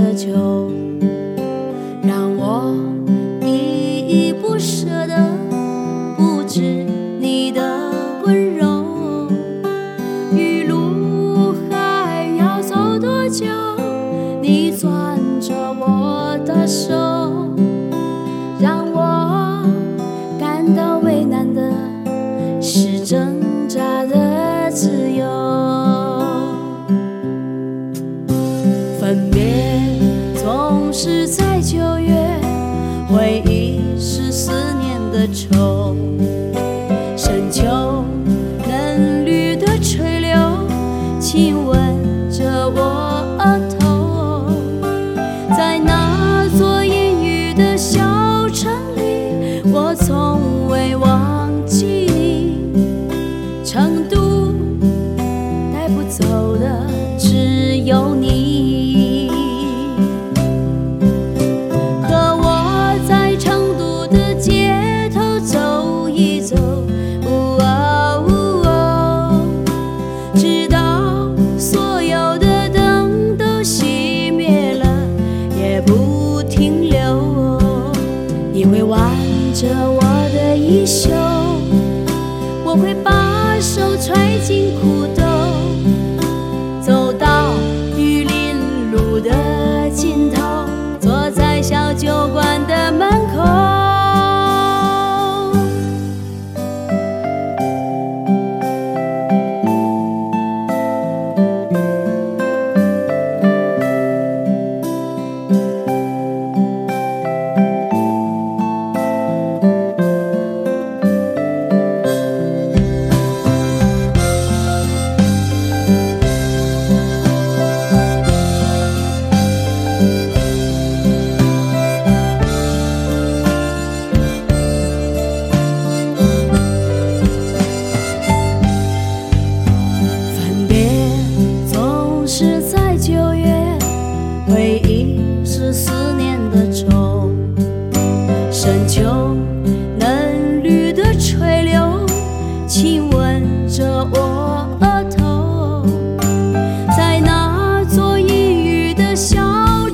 的酒。深秋嫩绿的垂柳亲吻着我额头。在那座阴雨的小城里我从未忘记你成都着我的衣袖我会把手揣进裤兜。回忆是思念的愁深秋嫩绿的垂柳亲吻着我额头在那座阴雨的小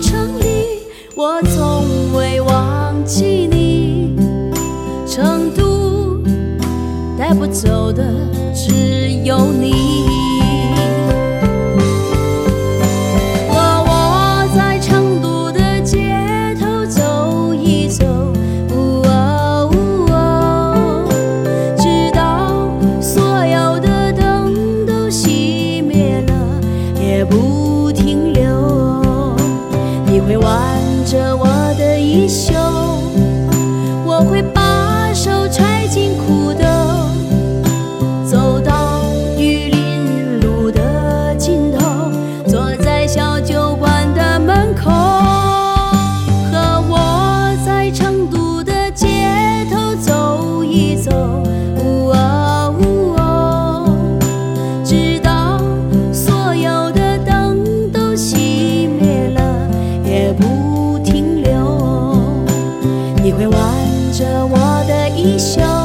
城里我从未忘记你成都带不走的只有你你会挽着我的衣袖笑。